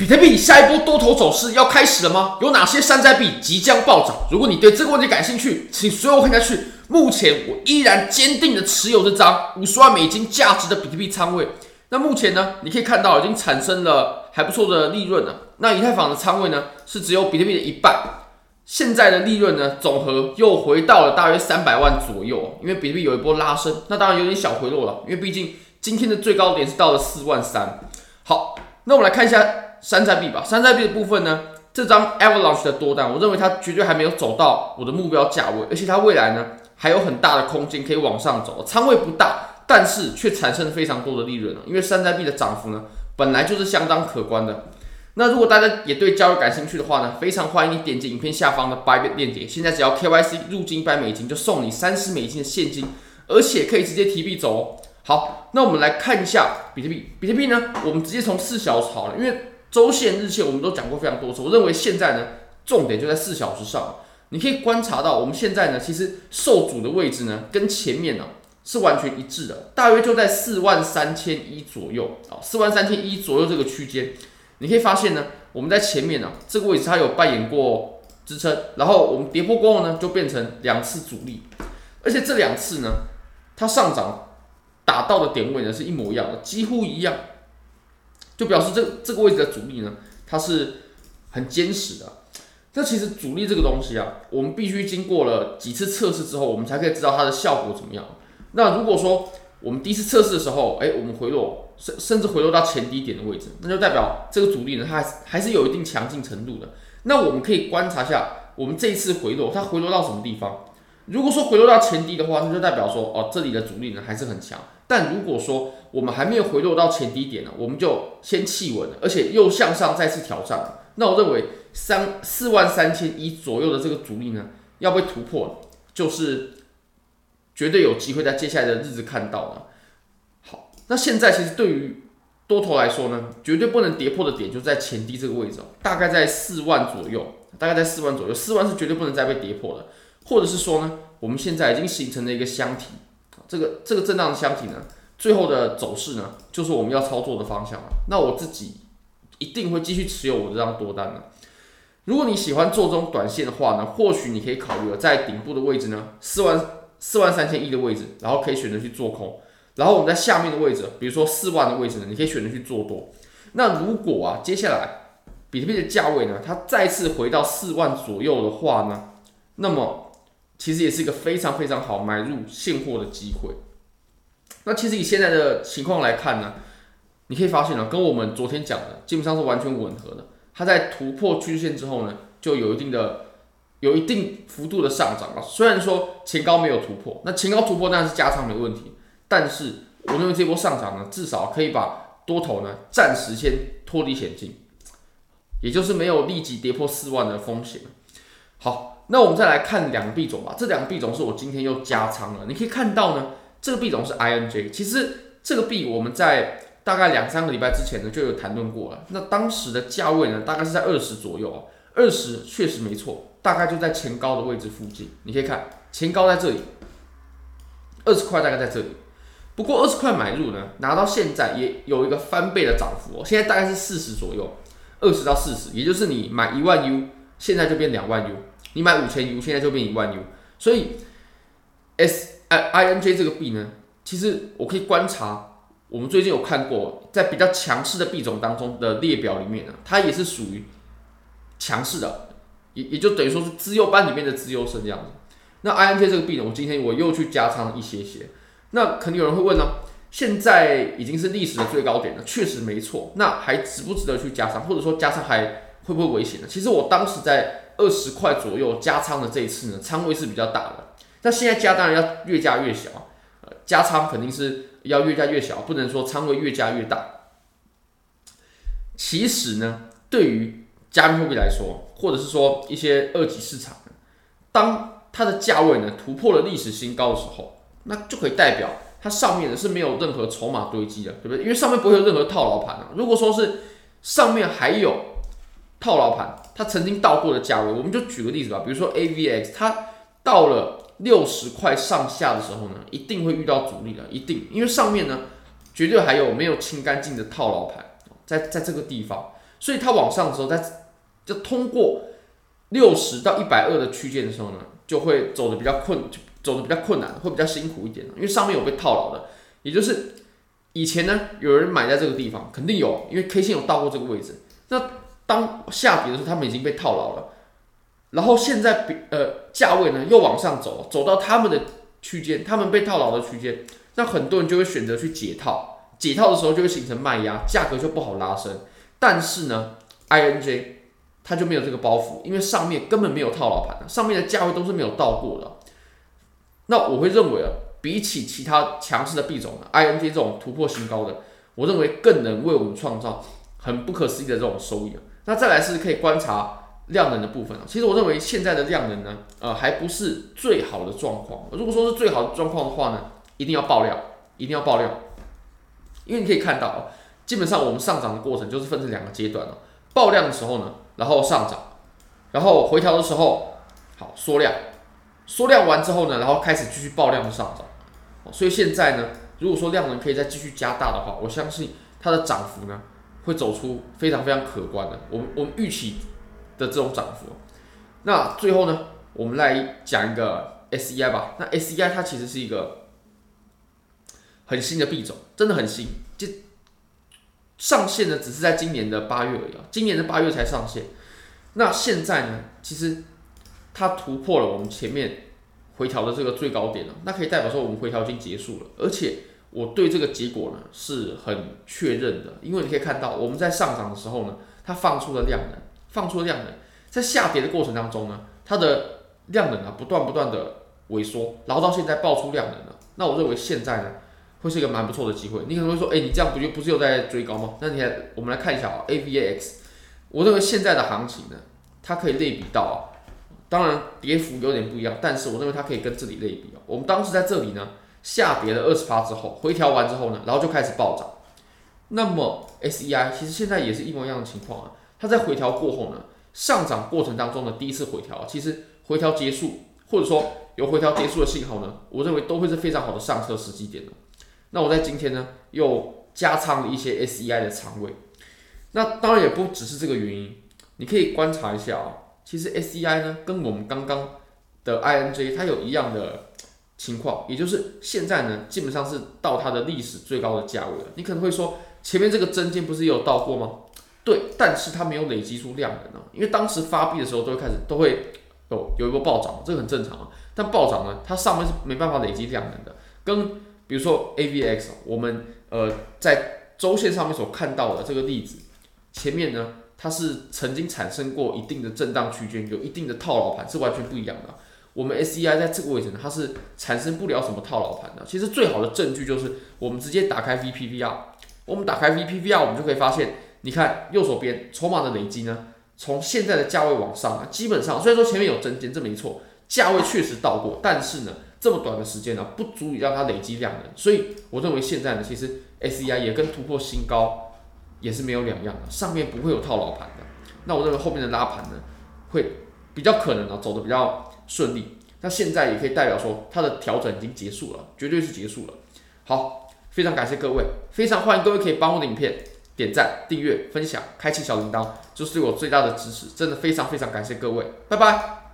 比特币下一波多头走势要开始了吗？有哪些山寨币即将暴涨？如果你对这个问题感兴趣，请随我看下去。目前我依然坚定的持有这张五十万美金价值的比特币仓位。那目前呢，你可以看到已经产生了还不错的利润了。那以太坊的仓位呢，是只有比特币的一半。现在的利润呢，总和又回到了大约三百万左右。因为比特币有一波拉升，那当然有点小回落了，因为毕竟今天的最高点是到了四万三。好，那我们来看一下。山寨币吧，山寨币的部分呢，这张 Avalanche 的多单，我认为它绝对还没有走到我的目标价位，而且它未来呢还有很大的空间可以往上走，仓位不大，但是却产生非常多的利润了，因为山寨币的涨幅呢本来就是相当可观的。那如果大家也对交易感兴趣的话呢，非常欢迎你点击影片下方的 Bybit 链接，现在只要 KYC 入金一百美金就送你三十美金的现金，而且可以直接提币走哦。好，那我们来看一下比特币，比特币呢，我们直接从四小时好了，因为。周线、日线我们都讲过非常多次，我认为现在呢，重点就在四小时上。你可以观察到，我们现在呢，其实受阻的位置呢，跟前面呢是完全一致的，大约就在四万三千一左右啊，四万三千一左右这个区间。你可以发现呢，我们在前面呢，这个位置它有扮演过支撑，然后我们跌破过后呢，就变成两次阻力，而且这两次呢，它上涨打到的点位呢是一模一样的，几乎一样。就表示这这个位置的阻力呢，它是很坚实的。那其实阻力这个东西啊，我们必须经过了几次测试之后，我们才可以知道它的效果怎么样。那如果说我们第一次测试的时候，哎，我们回落甚甚至回落到前低点的位置，那就代表这个阻力呢，它还是还是有一定强劲程度的。那我们可以观察一下，我们这一次回落，它回落到什么地方？如果说回落到前低的话，那就代表说，哦，这里的阻力呢还是很强。但如果说我们还没有回落到前低点呢，我们就先企稳，而且又向上再次挑战。那我认为三四万三千一左右的这个阻力呢，要被突破，就是绝对有机会在接下来的日子看到了。好，那现在其实对于多头来说呢，绝对不能跌破的点就在前低这个位置哦，大概在四万左右，大概在四万左右，四万是绝对不能再被跌破的，或者是说呢，我们现在已经形成了一个箱体。这个这个震荡的箱体呢，最后的走势呢，就是我们要操作的方向了。那我自己一定会继续持有我这张多单的。如果你喜欢做这种短线的话呢，或许你可以考虑，在顶部的位置呢，四万四万三千一的位置，然后可以选择去做空。然后我们在下面的位置，比如说四万的位置呢，你可以选择去做多。那如果啊，接下来比特币的价位呢，它再次回到四万左右的话呢，那么。其实也是一个非常非常好买入现货的机会。那其实以现在的情况来看呢，你可以发现呢，跟我们昨天讲的基本上是完全吻合的。它在突破均线之后呢，就有一定的、有一定幅度的上涨了。虽然说前高没有突破，那前高突破当然是加仓没问题。但是我认为这波上涨呢，至少可以把多头呢暂时先脱离险境，也就是没有立即跌破四万的风险。好。那我们再来看两个币种吧，这两个币种是我今天又加仓了。你可以看到呢，这个币种是 INJ。其实这个币我们在大概两三个礼拜之前呢就有谈论过了。那当时的价位呢大概是在二十左右，二十确实没错，大概就在前高的位置附近。你可以看前高在这里，二十块大概在这里。不过二十块买入呢，拿到现在也有一个翻倍的涨幅哦，现在大概是四十左右，二十到四十，也就是你买一万 U，现在就变两万 U。你买五千 U，现在就变一万 U，所以 S I I N J 这个币呢，其实我可以观察，我们最近有看过，在比较强势的币种当中的列表里面呢，它也是属于强势的，也也就等于说是资优班里面的资优生这样子。那 I N J 这个币呢，我今天我又去加仓一些些。那肯定有人会问呢，现在已经是历史的最高点了，确实没错。那还值不值得去加仓，或者说加仓还会不会危险呢？其实我当时在。二十块左右加仓的这一次呢，仓位是比较大的。那现在加当然要越加越小，呃，加仓肯定是要越加越小，不能说仓位越加越大。其实呢，对于加密货币来说，或者是说一些二级市场，当它的价位呢突破了历史新高的时候，那就可以代表它上面呢是没有任何筹码堆积的，对不对？因为上面不会有任何套牢盘啊。如果说是上面还有套牢盘，它曾经到过的价位，我们就举个例子吧，比如说 AVX，它到了六十块上下的时候呢，一定会遇到阻力的，一定，因为上面呢绝对还有没有清干净的套牢盘，在在这个地方，所以它往上的时候，在就通过六十到一百二的区间的时候呢，就会走的比较困，走的比较困难，会比较辛苦一点，因为上面有被套牢的，也就是以前呢，有人买在这个地方，肯定有，因为 K 线有到过这个位置。那当下跌的时候，他们已经被套牢了，然后现在比呃价位呢又往上走，走到他们的区间，他们被套牢的区间，那很多人就会选择去解套，解套的时候就会形成卖压，价格就不好拉升。但是呢，INJ 它就没有这个包袱，因为上面根本没有套牢盘，上面的价位都是没有到过的。那我会认为啊，比起其他强势的币种呢，INJ 这种突破新高的，我认为更能为我们创造很不可思议的这种收益啊。那再来是可以观察量能的部分啊。其实我认为现在的量能呢，呃，还不是最好的状况。如果说是最好的状况的话呢，一定要爆量，一定要爆量，因为你可以看到啊，基本上我们上涨的过程就是分成两个阶段了。爆量的时候呢，然后上涨，然后回调的时候，好缩量，缩量完之后呢，然后开始继续爆量的上涨。所以现在呢，如果说量能可以再继续加大的话，我相信它的涨幅呢，会走出非常非常可观的，我们我们预期的这种涨幅。那最后呢，我们来讲一个 SEI 吧。那 SEI 它其实是一个很新的币种，真的很新，就。上线呢，只是在今年的八月而已啊，今年的八月才上线。那现在呢，其实它突破了我们前面回调的这个最高点了，那可以代表说我们回调已经结束了。而且我对这个结果呢是很确认的，因为你可以看到我们在上涨的时候呢，它放出了量能，放出了量能，在下跌的过程当中呢，它的量能啊不断不断的萎缩，然后到现在爆出量能了。那我认为现在呢。会是一个蛮不错的机会。你可能会说，哎，你这样不就不是又在追高吗？那你来，我们来看一下啊，AVAX。我认为现在的行情呢，它可以类比到啊，当然跌幅有点不一样，但是我认为它可以跟这里类比啊。我们当时在这里呢，下跌了二十趴之后，回调完之后呢，然后就开始暴涨。那么 SEI 其实现在也是一模一样的情况啊。它在回调过后呢，上涨过程当中的第一次回调，其实回调结束或者说有回调结束的信号呢，我认为都会是非常好的上车时机点的。那我在今天呢，又加仓了一些 SEI 的仓位。那当然也不只是这个原因，你可以观察一下啊。其实 SEI 呢，跟我们刚刚的 INJ 它有一样的情况，也就是现在呢，基本上是到它的历史最高的价位了。你可能会说，前面这个针尖不是也有到过吗？对，但是它没有累积出量能啊，因为当时发币的时候都会开始都会有有一波暴涨，这个很正常啊。但暴涨呢，它上面是没办法累积量能的，跟比如说 AVX，我们呃在周线上面所看到的这个例子，前面呢它是曾经产生过一定的震荡区间，有一定的套牢盘，是完全不一样的。我们 SEI 在这个位置呢，它是产生不了什么套牢盘的。其实最好的证据就是我们直接打开 VPVR，我们打开 VPVR，我们就可以发现，你看右手边筹码的累积呢，从现在的价位往上啊，基本上虽然说前面有针尖，这没错，价位确实到过，但是呢。这么短的时间呢，不足以让它累积量能，所以我认为现在呢，其实 SEI 也跟突破新高也是没有两样的，上面不会有套牢盘的。那我认为后面的拉盘呢，会比较可能啊走的比较顺利。那现在也可以代表说它的调整已经结束了，绝对是结束了。好，非常感谢各位，非常欢迎各位可以帮我的影片点赞、订阅、分享、开启小铃铛，就是对我最大的支持。真的非常非常感谢各位，拜拜。